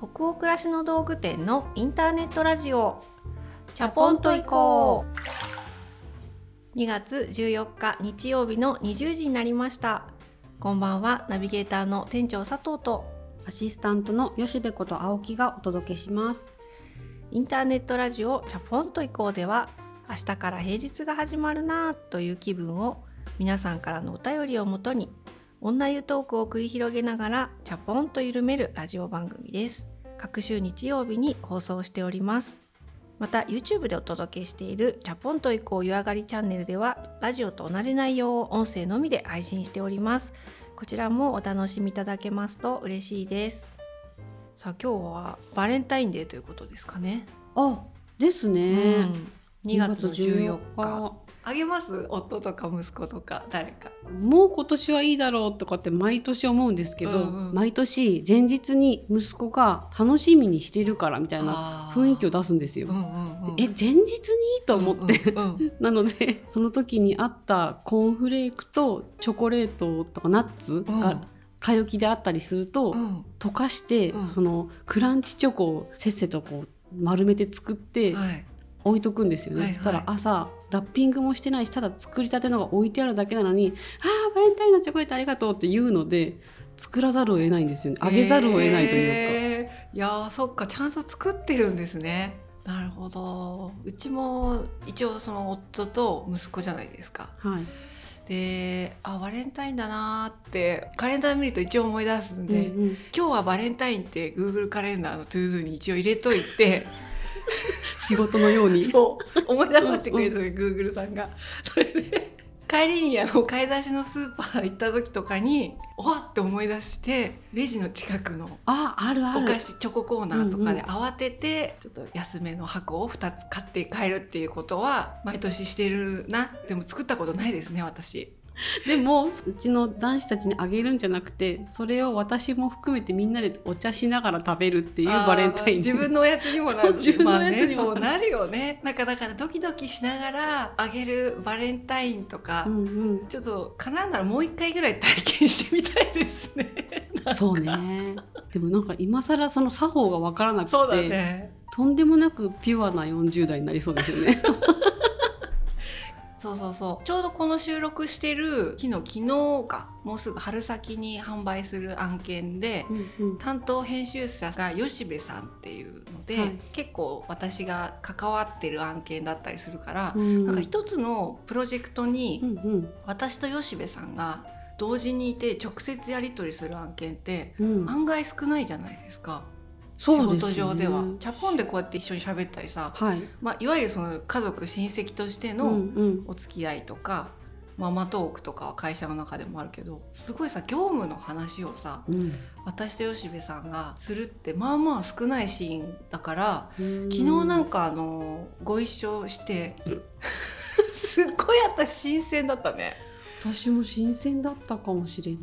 北欧暮らしの道具店のインターネットラジオ。チャポンと行こう。2月14日日曜日の20時になりました。こんばんは。ナビゲーターの店長佐藤と。アシスタントの吉部こと青木がお届けします。インターネットラジオチャポンと行こうでは明日から平日が始まるなという気分を皆さんからのお便りをもとに女湯トークを繰り広げながらチャポンと緩めるラジオ番組です。各週日曜日に放送しております。また YouTube でお届けしているチャポンと以降湯上がりチャンネルではラジオと同じ内容を音声のみで配信しております。こちらもお楽しみいただけますと嬉しいです。さあ今日はバレンタインデーということですかね。あですね、うん、2月の14日あげます？夫とか息子とか誰か。もう今年はいいだろうとかって毎年思うんですけど、うんうん、毎年前日に息子が楽しみにしてるからみたいな雰囲気を出すんですよ。うんうんうん、え前日に？と思って、うんうん、なのでその時にあったコーンフレークとチョコレートとかナッツが、買い置きであったりすると、うん、溶かして、うん、そのクランチチョコをせっせとこう丸めて作って、はい、置いとくんですよね、はいはい、たら朝ラッピングもしてないしただ作りたてのが置いてあるだけなのに「ああバレンタインのチョコレートありがとう」って言うので作らざるを得ないんですよねあげざるを得ないというか。いやそっかちゃんと作ってるんですね。なるほどうちも一応その夫と息子じゃないですか。はいであバレンタインだなってカレンダー見ると一応思い出すんで、うんうん、今日はバレンタインって Google カレンダーの ToDo に一応入れといて 仕事のように。そう。思い出させてくれるんですよ、グーグルさんが。それで帰りにあの買い出しのスーパー行った時とかにおわって思い出してレジの近くのああるある。お菓子チョココーナーとかで慌ててちょっと安めの箱を2つ買って帰るっていうことは毎年してるな。でも作ったことないですね私。でもうちの男子たちにあげるんじゃなくてそれを私も含めてみんなでお茶しながら食べるっていうバレンタイン。自分のおやつにもなる。自分のやつにもなる,、まあね、そうなるよね。なんかだからドキドキしながらあげるバレンタインとか、うんうん、ちょっとかなんならもう一回ぐらい体験してみたいですね。そうね。でもなんか今更その作法が分からなくて、ね、とんでもなくピュアな40代になりそうですよねそうそうそう。ちょうどこの収録してる日の昨日かもうすぐ春先に販売する案件で、うんうん、担当編集者が吉部さんっていうので、はい、結構私が関わってる案件だったりするから、うん、なんか一つのプロジェクトに、私と吉部さんが同時にいて直接やり取りする案件って案外少ないじゃないですか。仕事上では。チャポンでこうやって一緒に喋ったりさ、はい、まあ、いわゆるその家族親戚としてのお付き合いとか、うんうん、ママトークとかは会社の中でもあるけどすごいさ業務の話をさ、うん、私と吉部さんがするってまあまあ少ないシーンだから昨日なんかあのご一緒して すっごい私新鮮だったね。私も新鮮だったかもしれな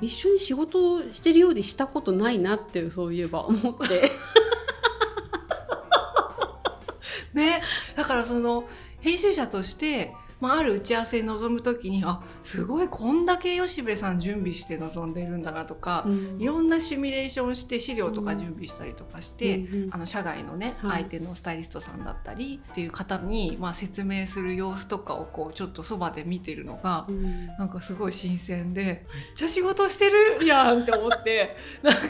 い。一緒に仕事をしてるようでしたことないなってそういえば思って。ね。だからその編集者としてまあ、ある打ち合わせに臨む時にあすごいこんだけ吉部さん準備して臨んでるんだなとか、うん、いろんなシミュレーションして資料とか準備したりとかして、うん、あの社外のね、はい、相手のスタイリストさんだったりっていう方に、まあ、説明する様子とかをこうちょっとそばで見てるのが、うん、なんかすごい新鮮でめっちゃ仕事してるやんって思って なんか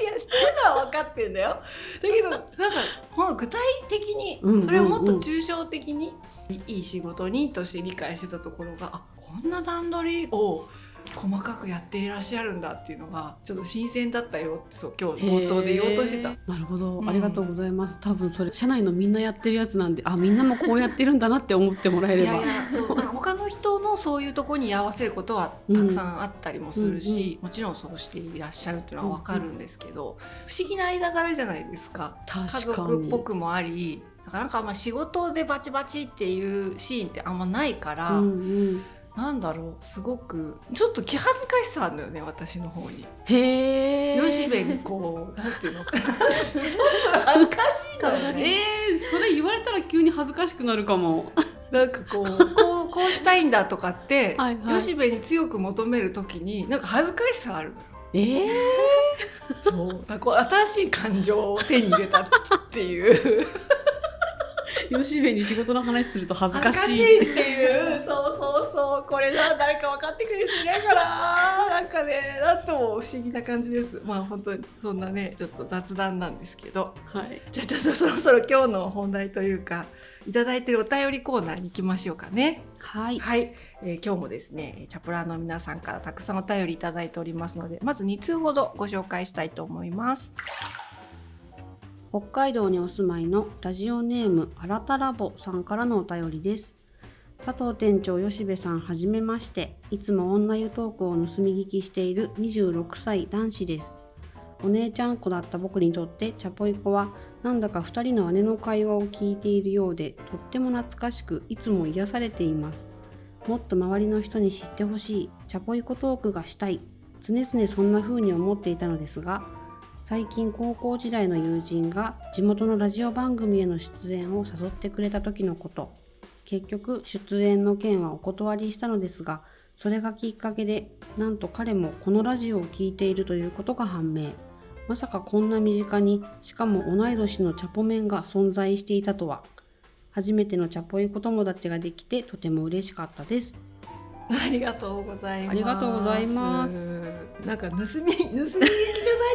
いやしてるのは分かってんだよ。だけどなんか具体的にそれをもっと抽象的にいい仕事人として理解してたところがあこんな段取りを細かくやっていらっしゃるんだっていうのがちょっと新鮮だったよってそう今日冒頭で言おうとしてた。なるほど、ありがとうございます。多分それ社内のみんなやってるやつなんで、あみんなもこうやってるんだなって思ってもらえれば。いやいやそう他の人のそういうところに合わせることはたくさんあったりもするし、うんうんうん、もちろんそうしていらっしゃるっていうのはわかるんですけど、うんうん、不思議な間柄じゃないですか。家族っぽくもあり。だからなんかあんま仕事でバチバチっていうシーンってあんまないから、うんうんなんだろうすごくちょっと気恥ずかしさあるのよね私の方に。へえ。吉部にこうなんていうのちょっと恥ずかしいのよね。えー、それ言われたら急に恥ずかしくなるかも。なんかこうこうこうしたいんだとかって はい、吉部に強く求めるときになんか恥ずかしさあるのよ。ええーそうだこう新しい感情を手に入れたっていう吉部に仕事の話すると恥ずかしい。いっていう。そうそうそう。これな誰か分かってくれる人いないから。なんかねなんとも不思議な感じです。まあ本当にそんなねちょっと雑談なんですけど、はい、じゃあちょっとそろそろ今日の本題というかいただいてるお便りコーナーに行きましょうかね。はい、はい、えー、今日もですねチャプラーの皆さんからたくさんお便りいただいておりますのでまず2通ほどご紹介したいと思います。北海道にお住まいのラジオネームあらたラボさんからのお便りです。佐藤店長吉部さんはじめまして。いつも女湯トークを盗み聞きしている26歳男子です。お姉ちゃん子だった僕にとってチャポイコはなんだか2人の姉の会話を聞いているようでとっても懐かしくいつも癒されています。もっと周りの人に知ってほしいチャポイコトークがしたい常々そんな風に思っていたのですが最近高校時代の友人が地元のラジオ番組への出演を誘ってくれた時のこと。結局出演の件はお断りしたのですがそれがきっかけでなんと彼もこのラジオを聴いているということが判明。まさかこんな身近にしかも同い年のチャポメンが存在していたとは。初めてのチャポイ子友達ができてとても嬉しかったです。ありがとうございます。ありがとうございます。なんか盗み盗みじゃない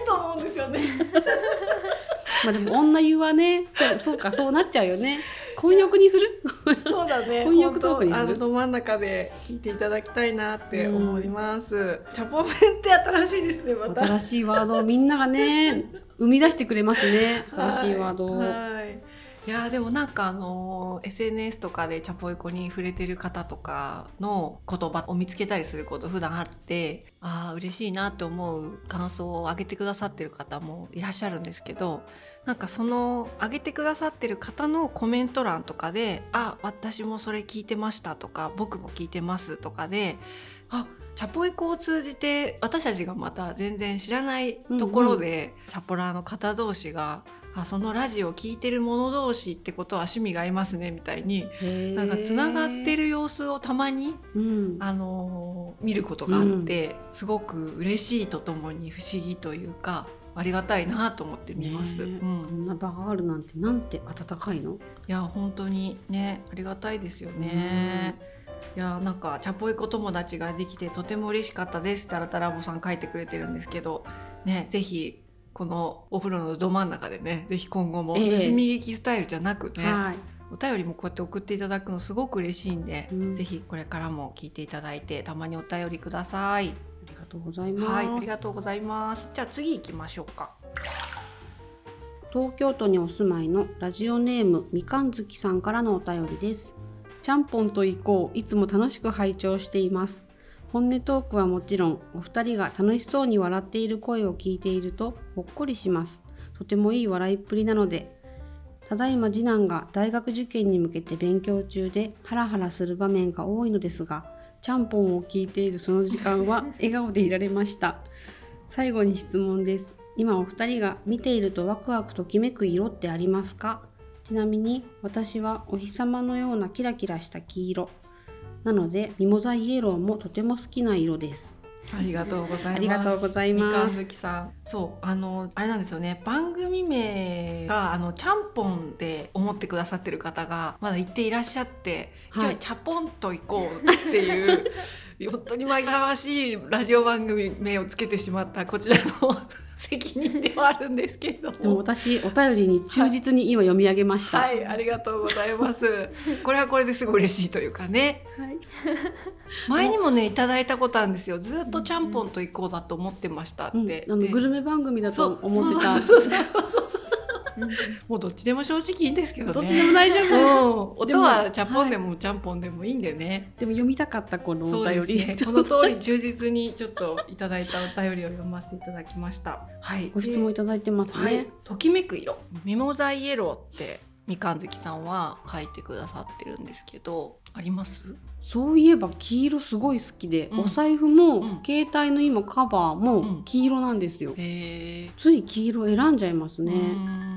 と思うんですよね。まあでも女湯はね、そうそうかそうなっちゃうよね。混浴にする？そうだね。混浴トーあのど真ん中で聞いていただきたいなって思います。チャポメンって新しいですね。また新しいワードみんながね生み出してくれますね。新しいワード。はいいやでもなんかあの SNS とかでチャポイコに触れてる方とかの言葉を見つけたりすること普段あってああ嬉しいなって思う感想を上げてくださってる方もいらっしゃるんですけどなんかその上げてくださってる方のコメント欄とかで「あ私もそれ聞いてました」とか「僕も聞いてます」とかであチャポイコを通じて私たちがまた全然知らないところで、うんうん、チャポラーの方同士があそのラジオ聴いてる者同士ってことは趣味が合いますねみたいになんかつながってる様子をたまに、うん、あの見ることがあって、うん、すごく嬉しいとともに不思議というかありがたいなと思って見ます、うん、そんな場があるなんてなんて温かいの？いや本当にねありがたいですよね。いやなんかチャポイコ友達ができてとても嬉しかったですってあらたラボさん書いてくれてるんですけどねぜひこのお風呂のど真ん中でねぜひ今後も盗み聞きスタイルじゃなくね、えーはい、お便りもこうやって送っていただくのすごく嬉しいんで、うん、ぜひこれからも聞いていただいてたまにお便りください。ありがとうございます。はい、ありがとうございます。じゃあ次行きましょうか。東京都にお住まいのラジオネームみかん月さんからのお便りです。ちゃんぽんと行こういつも楽しく拝聴しています。本音トークはもちろんお二人が楽しそうに笑っている声を聞いているとほっこりします。とてもいい笑いっぷりなのでただいま次男が大学受験に向けて勉強中でハラハラする場面が多いのですがちゃんぽんを聞いているその時間は 笑顔でいられました。最後に質問です。今お二人が見ているとワクワクときめく色ってありますか？ちなみに私はお日様のようなキラキラした黄色。なのでミモザイエローもとても好きな色ですありがとうございます。ありがとうございます。みかんさん。そう、あの、あれなんですよね。番組名が、あの、ちゃんぽんで思ってくださってる方が、まだ言っていらっしゃって、はい、じゃあ、ちゃぽんと行こうっていう、本当に紛らわしいラジオ番組名をつけてしまった、こちらの責任ではあるんですけど。でも私お便りに忠実に今読み上げました、はい、はい、ありがとうございます。これはこれですごい嬉しいというかね、はい、前にもねいただいたことあるんですよ。ずっとちゃんぽんと行こうだと思ってましたって、うん、あのグルメ番組だと思ってたもうどっちでも正直いいんですけどね。どっちでも大丈夫。音はちゃぽんでもちゃんぽんでもいいんでね。でも読みたかったこのお便り、ね、この通り忠実にちょっといただいたお便りを読ませていただきました。はい。ご質問いただいてますね。はい、ときめく色、ミモザイエローってみかんずきさんは書いてくださってるんですけどあります？そういえば黄色すごい好きで、うん、お財布も、うん、携帯の今カバーも黄色なんですよ、うん、つい黄色選んじゃいますね。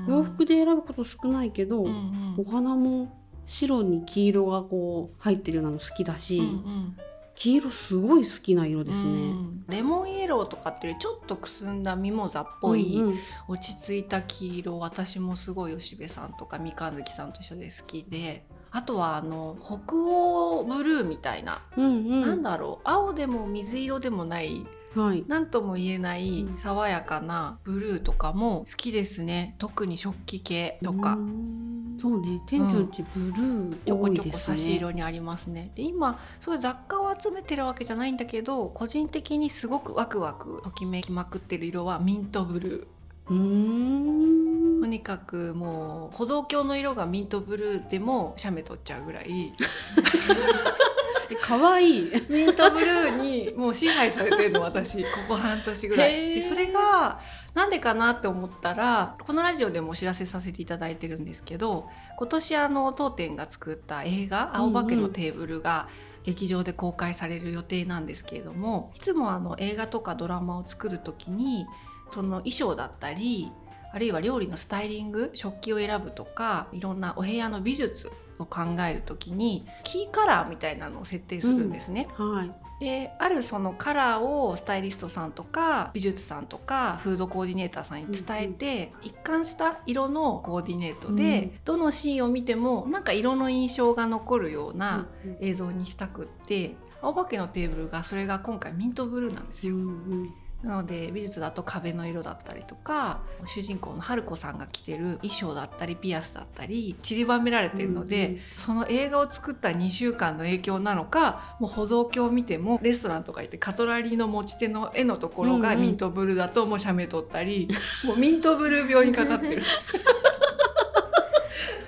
洋服で選ぶこと少ないけど、うんうん、お花も白に黄色がこう入ってるのも好きだし、うんうん、黄色すごい好きな色ですね、レモンイエローとかっていうちょっとくすんだミモザっぽい、うんうん、落ち着いた黄色私もすごい吉部さんとか三日月さんと一緒で好きであとはあの北欧ブルーみたいな、うんうん、なんだろう青でも水色でもないはい、何とも言えない爽やかなブルーとかも好きですね。特に食器系とか。そうね。店長ん。ちブルー、うん、ちょこちょこ差し色にありますね。で今そういう雑貨を集めてるわけじゃないんだけど個人的にすごくワクワクときめきまくってる色はミントブルー。うん。とにかくもう歩道橋の色がミントブルーでも写メ撮っちゃうぐらい 可愛い。ミントブルーにもう支配されてるの私。ここ半年ぐらい。でそれがなんでかなって思ったらこのラジオでもお知らせさせていただいてるんですけど今年あの当店が作った映画「青化けのテーブル」が劇場で公開される予定なんですけれどもいつもあの映画とかドラマを作る時にその衣装だったりあるいは料理のスタイリング食器を選ぶとかいろんなお部屋の美術を考える時にキーカラーみたいなのを設定するんですね。うん、はい。であるそのカラーをスタイリストさんとか美術さんとかフードコーディネーターさんに伝えて、うん、一貫した色のコーディネートで、うん、どのシーンを見てもなんか色の印象が残るような映像にしたくって、青化けのテーブルがそれが今回ミントブルーなんですよ。うんうんなので美術だと壁の色だったりとか主人公の春子さんが着てる衣装だったりピアスだったり散りばめられてるので、うんうん、その映画を作った2週間の影響なのかもう歩道橋を見てもレストランとか行ってカトラリーの持ち手の絵のところがミントブルーだともう写メ撮ったり、うんうん、もうミントブルー病にかかってる。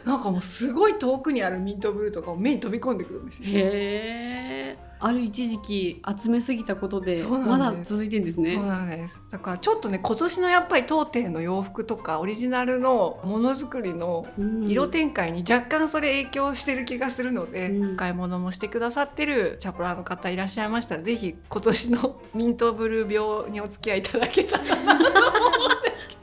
なんかもうすごい遠くにあるミントブルーとかも目に飛び込んでくるんですよ。へーある一時期集めすぎたことでまだ続いてんですね。そうなんです。だからちょっとね今年のやっぱり当店の洋服とかオリジナルのものづくりの色展開に若干それ影響してる気がするので、うん、買い物もしてくださってるチャプラーの方いらっしゃいましたら是非今年のミントブルー病にお付き合いいただけたらと思うんですけど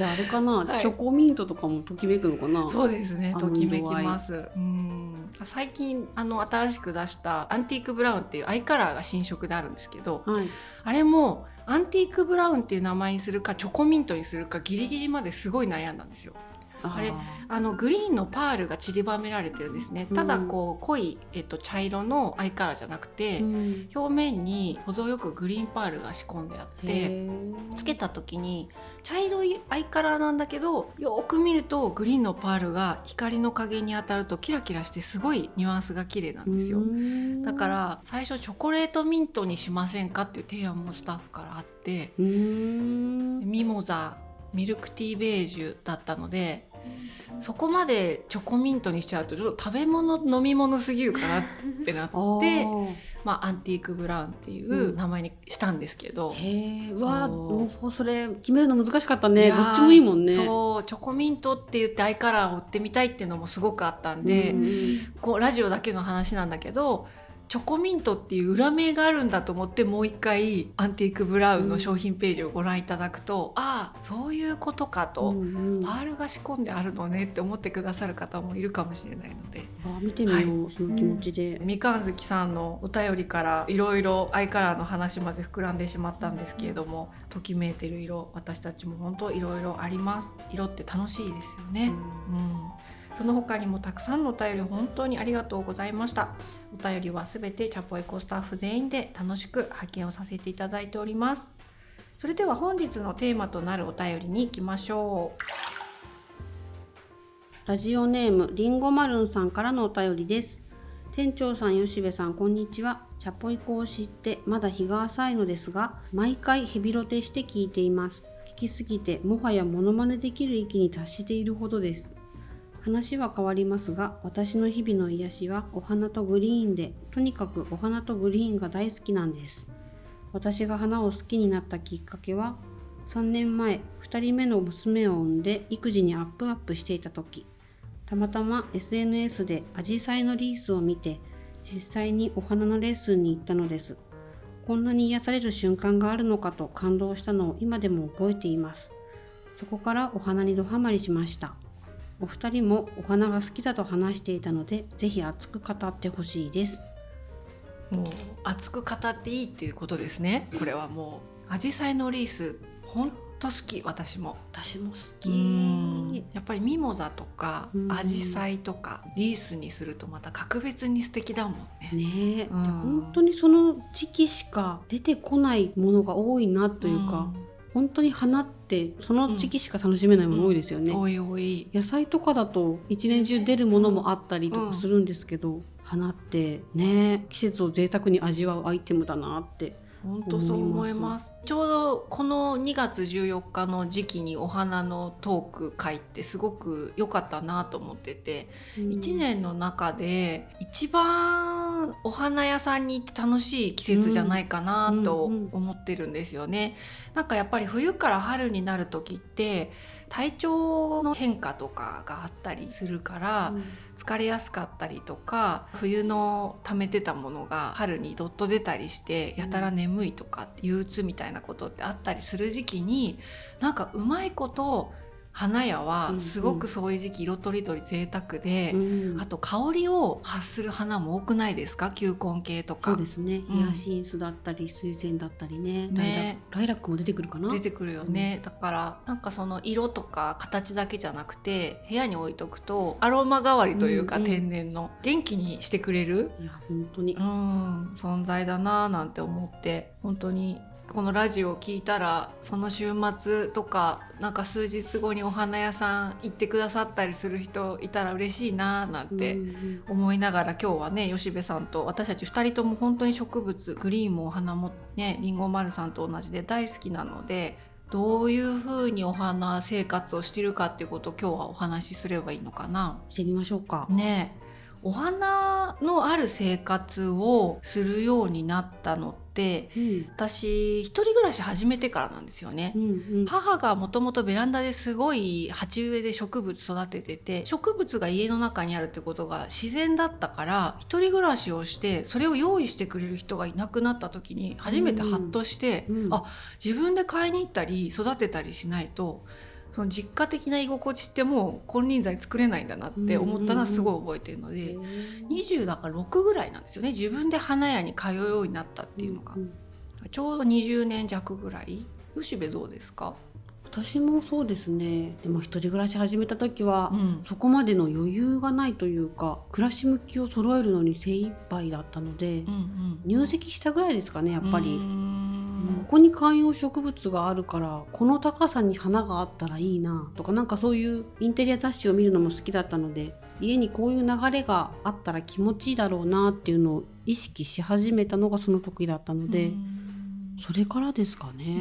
じゃああれかな、はい、チョコミントとかもときめくのかな？そうですねときめきます。うん。最近あの新しく出したアンティークブラウンっていうアイカラーが新色であるんですけど、はい、あれもアンティークブラウンっていう名前にするかチョコミントにするかギリギリまですごい悩んだんですよ。あれあのグリーンのパールが散りばめられてるんですね、ただこう濃い、えっと、茶色のアイカラーじゃなくて、うん、表面に程よくグリーンパールが仕込んであってつけた時に茶色いアイカラーなんだけどよく見るとグリーンのパールが光の影に当たるとキラキラしてすごいニュアンスが綺麗なんですよ。だから最初チョコレートミントにしませんかっていう提案もスタッフからあってミモザミルクティーベージュだったのでそこまでチョコミントにしちゃうとちょっと食べ物飲み物すぎるかなってなって まあ、アンティークブラウンっていう名前にしたんですけど、うん、へえわそそれ決めるの難しかったね。どっちもいいもんね。そうチョコミントって言ってアイカラーを売ってみたいっていうのもすごくあったんで、うんうん、こうラジオだけの話なんだけどチョコミントっていう裏名があるんだと思ってもう一回アンティークブラウンの商品ページをご覧いただくと、うん、ああそういうことかと、うんうん、パールが仕込んであるのねって思ってくださる方もいるかもしれないので。あ見てみよう、はい、その気持ちで、うん、みかん好きさんのお便りからいろいろアイカラーの話まで膨らんでしまったんですけれども、ときめいてる色私たちも本当いろいろあります。色って楽しいですよね、うんその他にもたくさんのお便り本当にありがとうございました。お便りはすべてチャポエコスタッフ全員で楽しく拝見をさせていただいております。それでは本日のテーマとなるお便りに行きましょう。ラジオネームりんごまるんさんからのお便りです。店長さん吉部さんこんにちは。チャポイコを知ってまだ日が浅いのですが毎回ヘビロテして聞いています。聞きすぎてもはやモノマネできる域に達しているほどです。話は変わりますが私の日々の癒しはお花とグリーンでとにかくお花とグリーンが大好きなんです。私が花を好きになったきっかけは3年前2人目の娘を産んで育児にアップアップしていた時。たまたま SNS でアジサイのリースを見て実際にお花のレッスンに行ったのです。こんなに癒される瞬間があるのかと感動したのを今でも覚えています。そこからお花にドハマりしました。お二人もお花が好きだと話していたので、ぜひ熱く語ってほしいです。もう熱く語っていいっていうことですね。これはもう紫陽花のリース本当好き私も。私も好き。やっぱりミモザとか紫陽花とかリースにするとまた格別に素敵だもんね。ね、うん、本当にその時期しか出てこないものが多いなというか、うん本当に花ってその時期しか楽しめないもの多いですよね、うん。うん、多い多い。野菜とかだと一年中出るものもあったりとかするんですけど、花ってね季節を贅沢に味わうアイテムだなって本当そう思います。ちょうどこの2月14日の時期にお花のトーク会ってすごく良かったなと思ってて、うん、1年の中で一番お花屋さんに行って楽しい季節じゃないかなと思ってるんですよね。なんかやっぱり冬から春になる時って体調の変化とかがあったりするから、疲れやすかったりとか冬の溜めてたものが春にどっと出たりしてやたら眠いとか憂鬱みたいなことってあったりする時期になんかうまいこと花屋はすごくそういう時期色とりどり贅沢で、うん。うん、あと香りを発する花も多くないですか？球根系とか。そうですね、ヒヤシンスだったり水仙だったりね。ね。ライラックも出てくるかな？出てくるよね、うん、だからなんかその色とか形だけじゃなくて部屋に置いとくとアロマ代わりというか、うんうん、天然の。元気にしてくれる？いや本当に、うん、存在だななんて思って本当にこのラジオを聞いたらその週末とかなんか数日後にお花屋さん行ってくださったりする人いたら嬉しいななんて思いながら今日はね吉部さんと私たち2人とも本当に植物グリーンもお花もねりんご丸さんと同じで大好きなのでどういうふうにお花生活をしてるかっていうことを今日はお話しすればいいのかな？してみましょうか。ね。お花のある生活をするようになったのって、うん、私一人暮らし始めてからなんですよね、うんうん、母がもともとベランダですごい鉢植えで植物育ててて植物が家の中にあるってことが自然だったから一人暮らしをしてそれを用意してくれる人がいなくなった時に初めてハッとして、うんうん、あ自分で買いに行ったり育てたりしないとその実家的な居心地ってもう金輪際作れないんだなって思ったのはすごい覚えてるので、うんうん、20だから6ぐらいなんですよね。自分で花屋に通うようになったっていうのが、うんうん、ちょうど20年弱ぐらい。吉部どうですか？私もそうですねでも一人暮らし始めた時は、うん、そこまでの余裕がないというか暮らし向きを揃えるのに精一杯だったので、うんうん、入籍したぐらいですかねやっぱり。ここに観葉植物があるからこの高さに花があったらいいなとかなんかそういうインテリア雑誌を見るのも好きだったので家にこういう流れがあったら気持ちいいだろうなっていうのを意識し始めたのがその時だったので。それからですかね。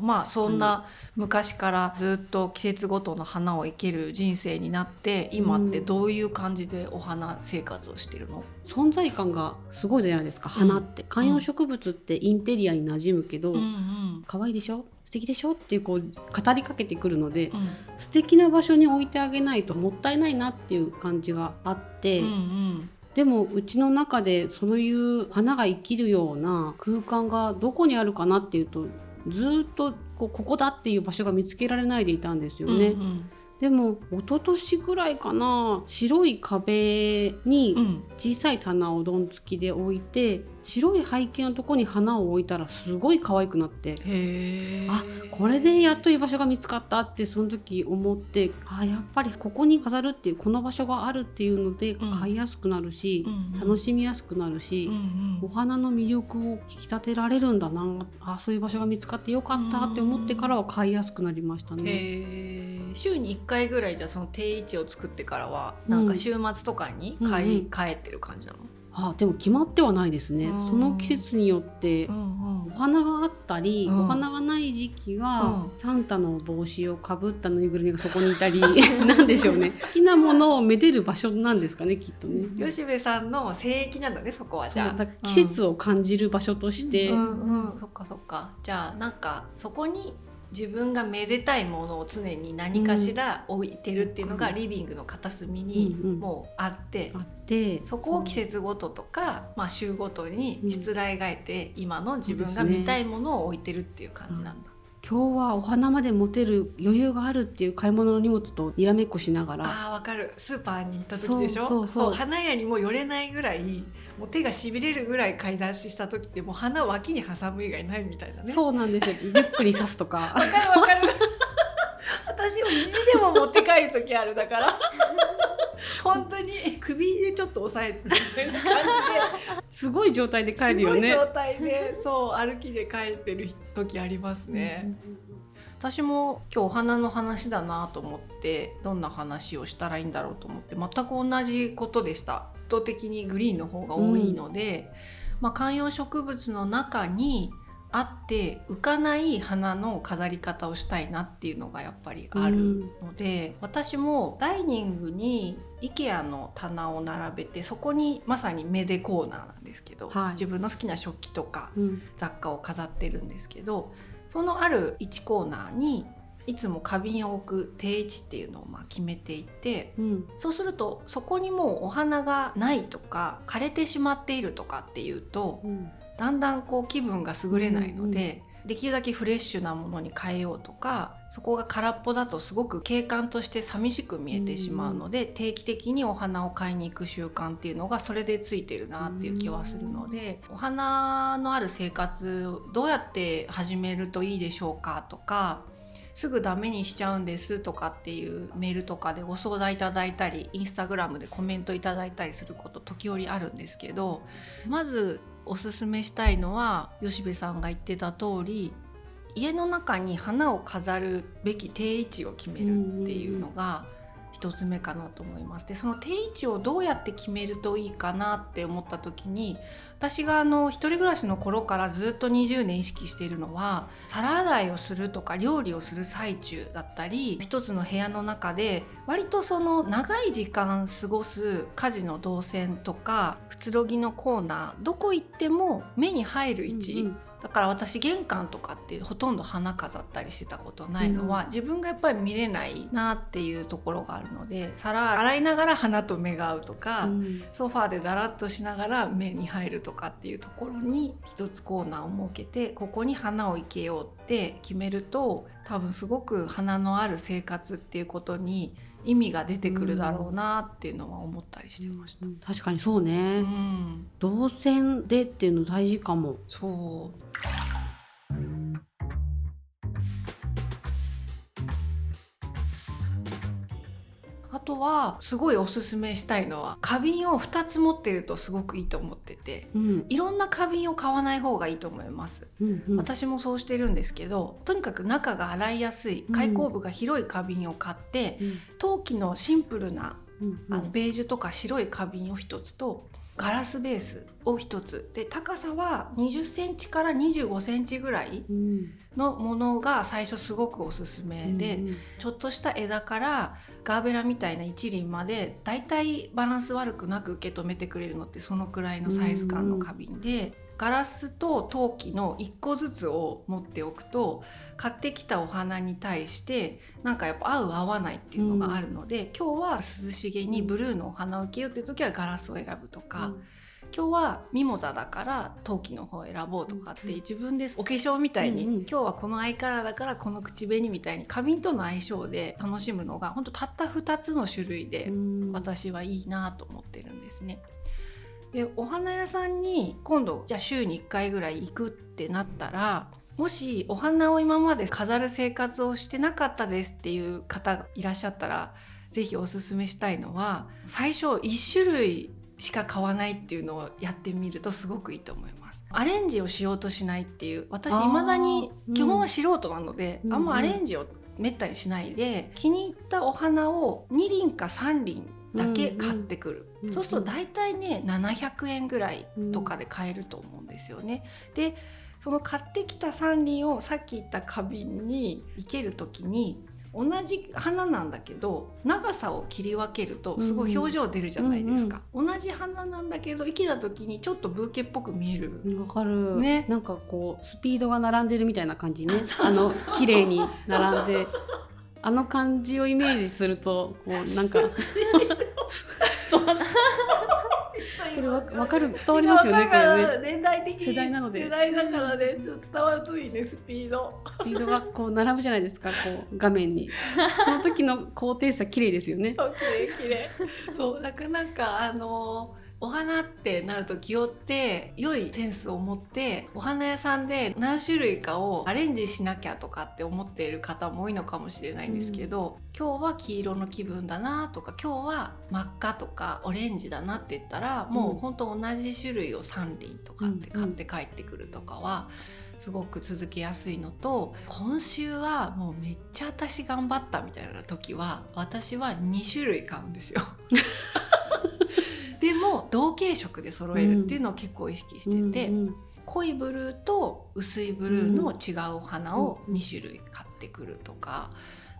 まあそんな昔からずっと季節ごとの花を生ける人生になって今ってどういう感じでお花生活をしてるの、存在感がすごいじゃないですか。花って、観葉植物ってインテリアに馴染むけど、うんうん、可愛いでしょ？素敵でしょ？っていうこう語りかけてくるので、うん、素敵な場所に置いてあげないともったいないなっていう感じがあって、うんうんでもうちの中でそういう花が生きるような空間がどこにあるかなっていうとずっとこここだっていう場所が見つけられないでいたんですよね。うんうんでも一昨年ぐらいかな白い壁に小さい棚をどんつきで置いて、白い背景のとこに花を置いたらすごい可愛くなって。あこれでやっと居場所が見つかったってその時思ってあやっぱりここに飾るっていうこの場所があるっていうので買いやすくなるし、うん、楽しみやすくなるし、うんうん、お花の魅力を引き立てられるんだなあそういう場所が見つかってよかったって思ってからは買いやすくなりましたね。週に1回ぐらいじゃその定位置を作ってからはなんか週末とかに買い、うん、帰ってる感じなの、あでも決まってはないですね、その季節によってお花があったり、お花がない時期は、サンタの帽子をかぶったぬいぐるみがそこにいたり なんでしょうね。好きなものをめでる場所なんですかねきっとね。吉部さんの聖域なんだねそこは。じゃあ。季節を感じる場所として、うん。うん、そっかそっか。じゃあなんかそこに自分がめでたいものを常に何かしら置いてるっていうのがリビングの片隅にもうあって、あってそこを季節ごととか、まあ、週ごとにしつらえがえて今の自分が見たいものを置いてるっていう感じなんだ。今日はお花まで持てる余裕があるっていう買い物の荷物とにらめっこしながら。あわかる。スーパーに行った時でしょ？そうそうそう花屋にも寄れないぐらいもう手がしびれるぐらい買い出しした時ってもう鼻脇に挟む以外ないみたいなね。そうなんですよ。リュックに刺すとか。わかるわかる。私も意地でも持って帰る時あるだから。本当に。首でちょっと押さえてみたいな感じで。すごい状態で帰るよね。すごい状態でそう歩きで帰ってる時ありますね、私も今日お花の話だなと思ってどんな話をしたらいいんだろうと思って全く同じことでした。圧倒的にグリーンの方が多いので、うん、まあ、観葉植物の中にあって浮かない花の飾り方をしたいなっていうのがやっぱりあるので、うん、私もダイニングに IKEA の棚を並べてそこにまさにメデコーナーなんですけど、はい、自分の好きな食器とか雑貨を飾ってるんですけど、うん、そのある1コーナーにいつも花瓶を置く定位置っていうのをまあ決めていて、うん、そうするとそこにもうお花がないとか枯れてしまっているとかっていうと、だんだんこう気分が優れないので、うんうん、できるだけフレッシュなものに変えようとかそこが空っぽだとすごく景観として寂しく見えてしまうので、うんうん、定期的にお花を買いに行く習慣っていうのがそれでついてるなっていう気はするので、うん、お花のある生活どうやって始めるといいでしょうかとかすぐダメにしちゃうんですとかっていうメールとかでご相談いただいたりインスタグラムでコメントいただいたりすること時折あるんですけどまずおすすめしたいのは吉部さんが言ってた通り家の中に花を飾るべき定位置を決めるっていうのが1つ目かなと思います。でその定位置をどうやって決めるといいかなって思った時に私があの一人暮らしの頃からずっと20年意識しているのは皿洗いをするとか料理をする最中だったり一つの部屋の中で割とその長い時間過ごす家事の動線とかくつろぎのコーナーどこ行っても目に入る位置、うんうんだから私玄関とかってほとんど花飾ったりしてたことないのは、うん、自分がやっぱり見れないなっていうところがあるので皿洗いながら花と目が合うとか、うん、ソファーでだらっとしながら目に入るとかっていうところに一つコーナーを設けてここに花を生けようって決めると多分すごく花のある生活っていうことに意味が出てくるだろうなっていうのは思ったりしてました。うん、確かにそうね、うん、動線でっていうの大事かも。そうとはすごいおすすめしたいのは花瓶を2つ持ってるとすごくいいと思ってて、うん、いろんな花瓶を買わない方がいいと思います、うんうん、私もそうしてるんですけどとにかく中が洗いやすい開口部が広い花瓶を買って、うん、陶器のシンプルな、あのベージュとか白い花瓶を1つとガラスベースを1つ。で高さは20センチから25センチぐらいのものが最初すごくおすすめ。で、うん。ちょっとした枝からガーベラみたいな一輪までだいたいバランス悪くなく受け止めてくれるのってそのくらいのサイズ感の花瓶で。ガラスと陶器の1個ずつを持っておくと買ってきたお花に対してなんかやっぱ合う合わないっていうのがあるので、うん、今日は涼しげにブルーのお花を受けようっていう時はガラスを選ぶとか。うん。今日はミモザだから陶器の方を選ぼうとかって自分でお化粧みたいに、うんうん、今日はこのアイカラーだからこの口紅みたいに花瓶との相性で楽しむのが本当たった2つの種類で私はいいなと思ってるんですね。でお花屋さんに今度じゃあ週に1回ぐらい行くってなったらもしお花を今まで飾る生活をしてなかったですっていう方がいらっしゃったら是非おすすめしたいのは最初1種類しか買わないっていうのをやってみるとすごくいいと思います。アレンジをしようとしないっていう私いまだに基本は素人なので、うん、あんまアレンジをめったにしないで気に入ったお花を2輪か3輪だけ買ってくる、うんうん、そうすると大体ね700円ぐらいとかで買えると思うんですよね。でその買ってきた3輪をさっき言った花瓶に生ける時に同じ花なんだけど長さを切り分けるとすごい表情出るじゃないですか、うんうん、同じ花なんだけど生きた時にちょっとブーケっぽく見える。わかる。ね。なんかこうスピードが並んでるみたいな感じね。あの綺麗に並んで。あの感じをイメージするとこうなんか これわ分かる伝わりますよねこれね。年代的世代なので世代だからねちょっと伝わる。といいねスピードスピードがこう並ぶじゃないですかこう画面にその時の高低差綺麗ですよねそう綺麗綺麗そうなかなかあのお花ってなると気負って良いセンスを持ってお花屋さんで何種類かをアレンジしなきゃとかって思っている方も多いのかもしれないんですけど、うん、今日は黄色の気分だなとか今日は真っ赤とかオレンジだなって言ったらもうほんと同じ種類を3輪とかって買って帰ってくるとかは。すごく続けやすいのと今週はもうめっちゃ私頑張ったみたいな時は私は2種類買うんですよ。でも同系色で揃えるっていうのを結構意識してて、うんうん、濃いブルーと薄いブルーの違うお花を2種類買ってくるとか。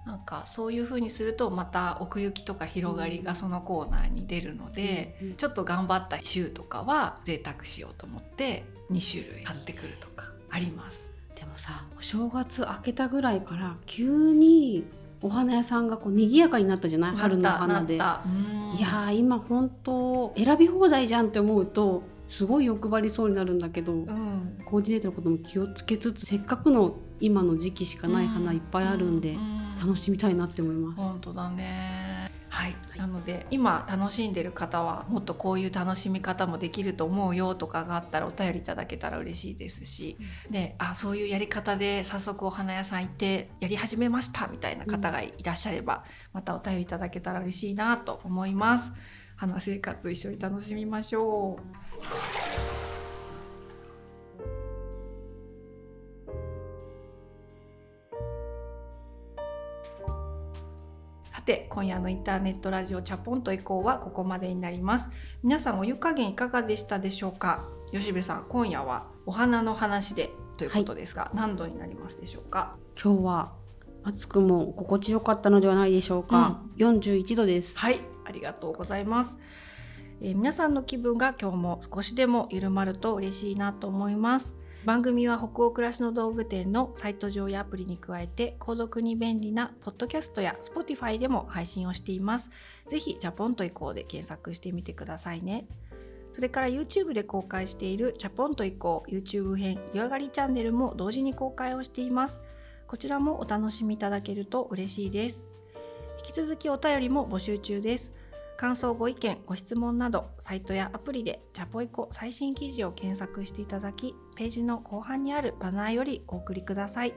なんかそういう風にするとまた奥行きとか広がりがそのコーナーに出るので、ちょっと頑張った週とかは贅沢しようと思って2種類買ってくるとかあります。でもさお正月明けたぐらいから急にお花屋さんがこう賑やかになったじゃない？春の花で。いや今本当選び放題じゃんって思うとすごい欲張りそうになるんだけど、うん、コーディネートのことも気をつけつつせっかくの今の時期しかない花いっぱいあるんで、楽しみたいなって思います。本当だねはい、なので今楽しんでる方はもっとこういう楽しみ方もできると思うよとかがあったらお便りいただけたら嬉しいですし、うん、であそういうやり方で早速お花屋さん行ってやり始めましたみたいな方がいらっしゃれば、またお便りいただけたら嬉しいなと思います。花生活一緒に楽しみましょう。て今夜のインターネットラジオチャポンと以降はここまでになります。皆さんお湯加減いかがでしたでしょうか？吉部さん今夜はお花の話でということですが、はい、何度になりますでしょうか？今日は暑くも心地よかったのではないでしょうか、うん、41度です。はいありがとうございます。えー、皆さんの気分が今日も少しでも緩まると嬉しいなと思います番組は北欧暮らしの道具店のサイト上やアプリに加えて購読に便利なポッドキャストや Spotify でも配信をしています。ぜひジャポンと移行で検索してみてくださいね。それから YouTube で公開しているチャポンと移行 YouTube 編湯上がりチャンネルも同時に公開をしています。こちらもお楽しみいただけると嬉しいです。引き続きお便りも募集中です。感想ご意見ご質問などサイトやアプリでチャポイコ最新記事を検索していただきページの後半にあるバナーよりお送りください。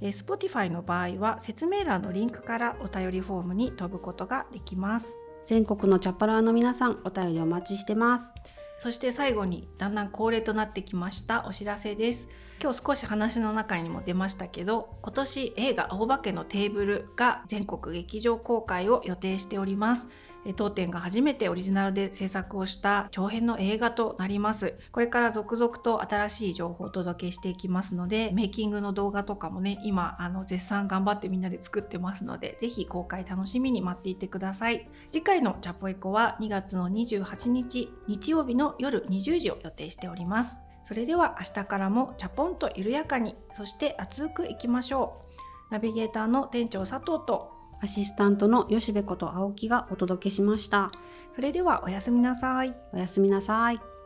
Spotify の場合は説明欄のリンクからお便りフォームに飛ぶことができます。全国のチャパラーの皆さんお便りお待ちしてます。そして最後にだんだん恒例となってきましたお知らせです。今日少し話の中にも出ましたけど今年映画青葉家のテーブルが全国劇場公開を予定しております。当店が初めてオリジナルで制作をした長編の映画となります。これから続々と新しい情報をお届けしていきますので、メイキングの動画とかもね、今、あの、絶賛頑張ってみんなで作ってますので、ぜひ公開楽しみに待っていてください。次回のチャポエコは2月の28日、日曜日の夜20時を予定しております。それでは明日からもチャポンと緩やかに、そして熱くいきましょう。ナビゲーターの店長佐藤とアシスタントの吉部こと青木がお届けしました。それではおやすみなさい。おやすみなさい。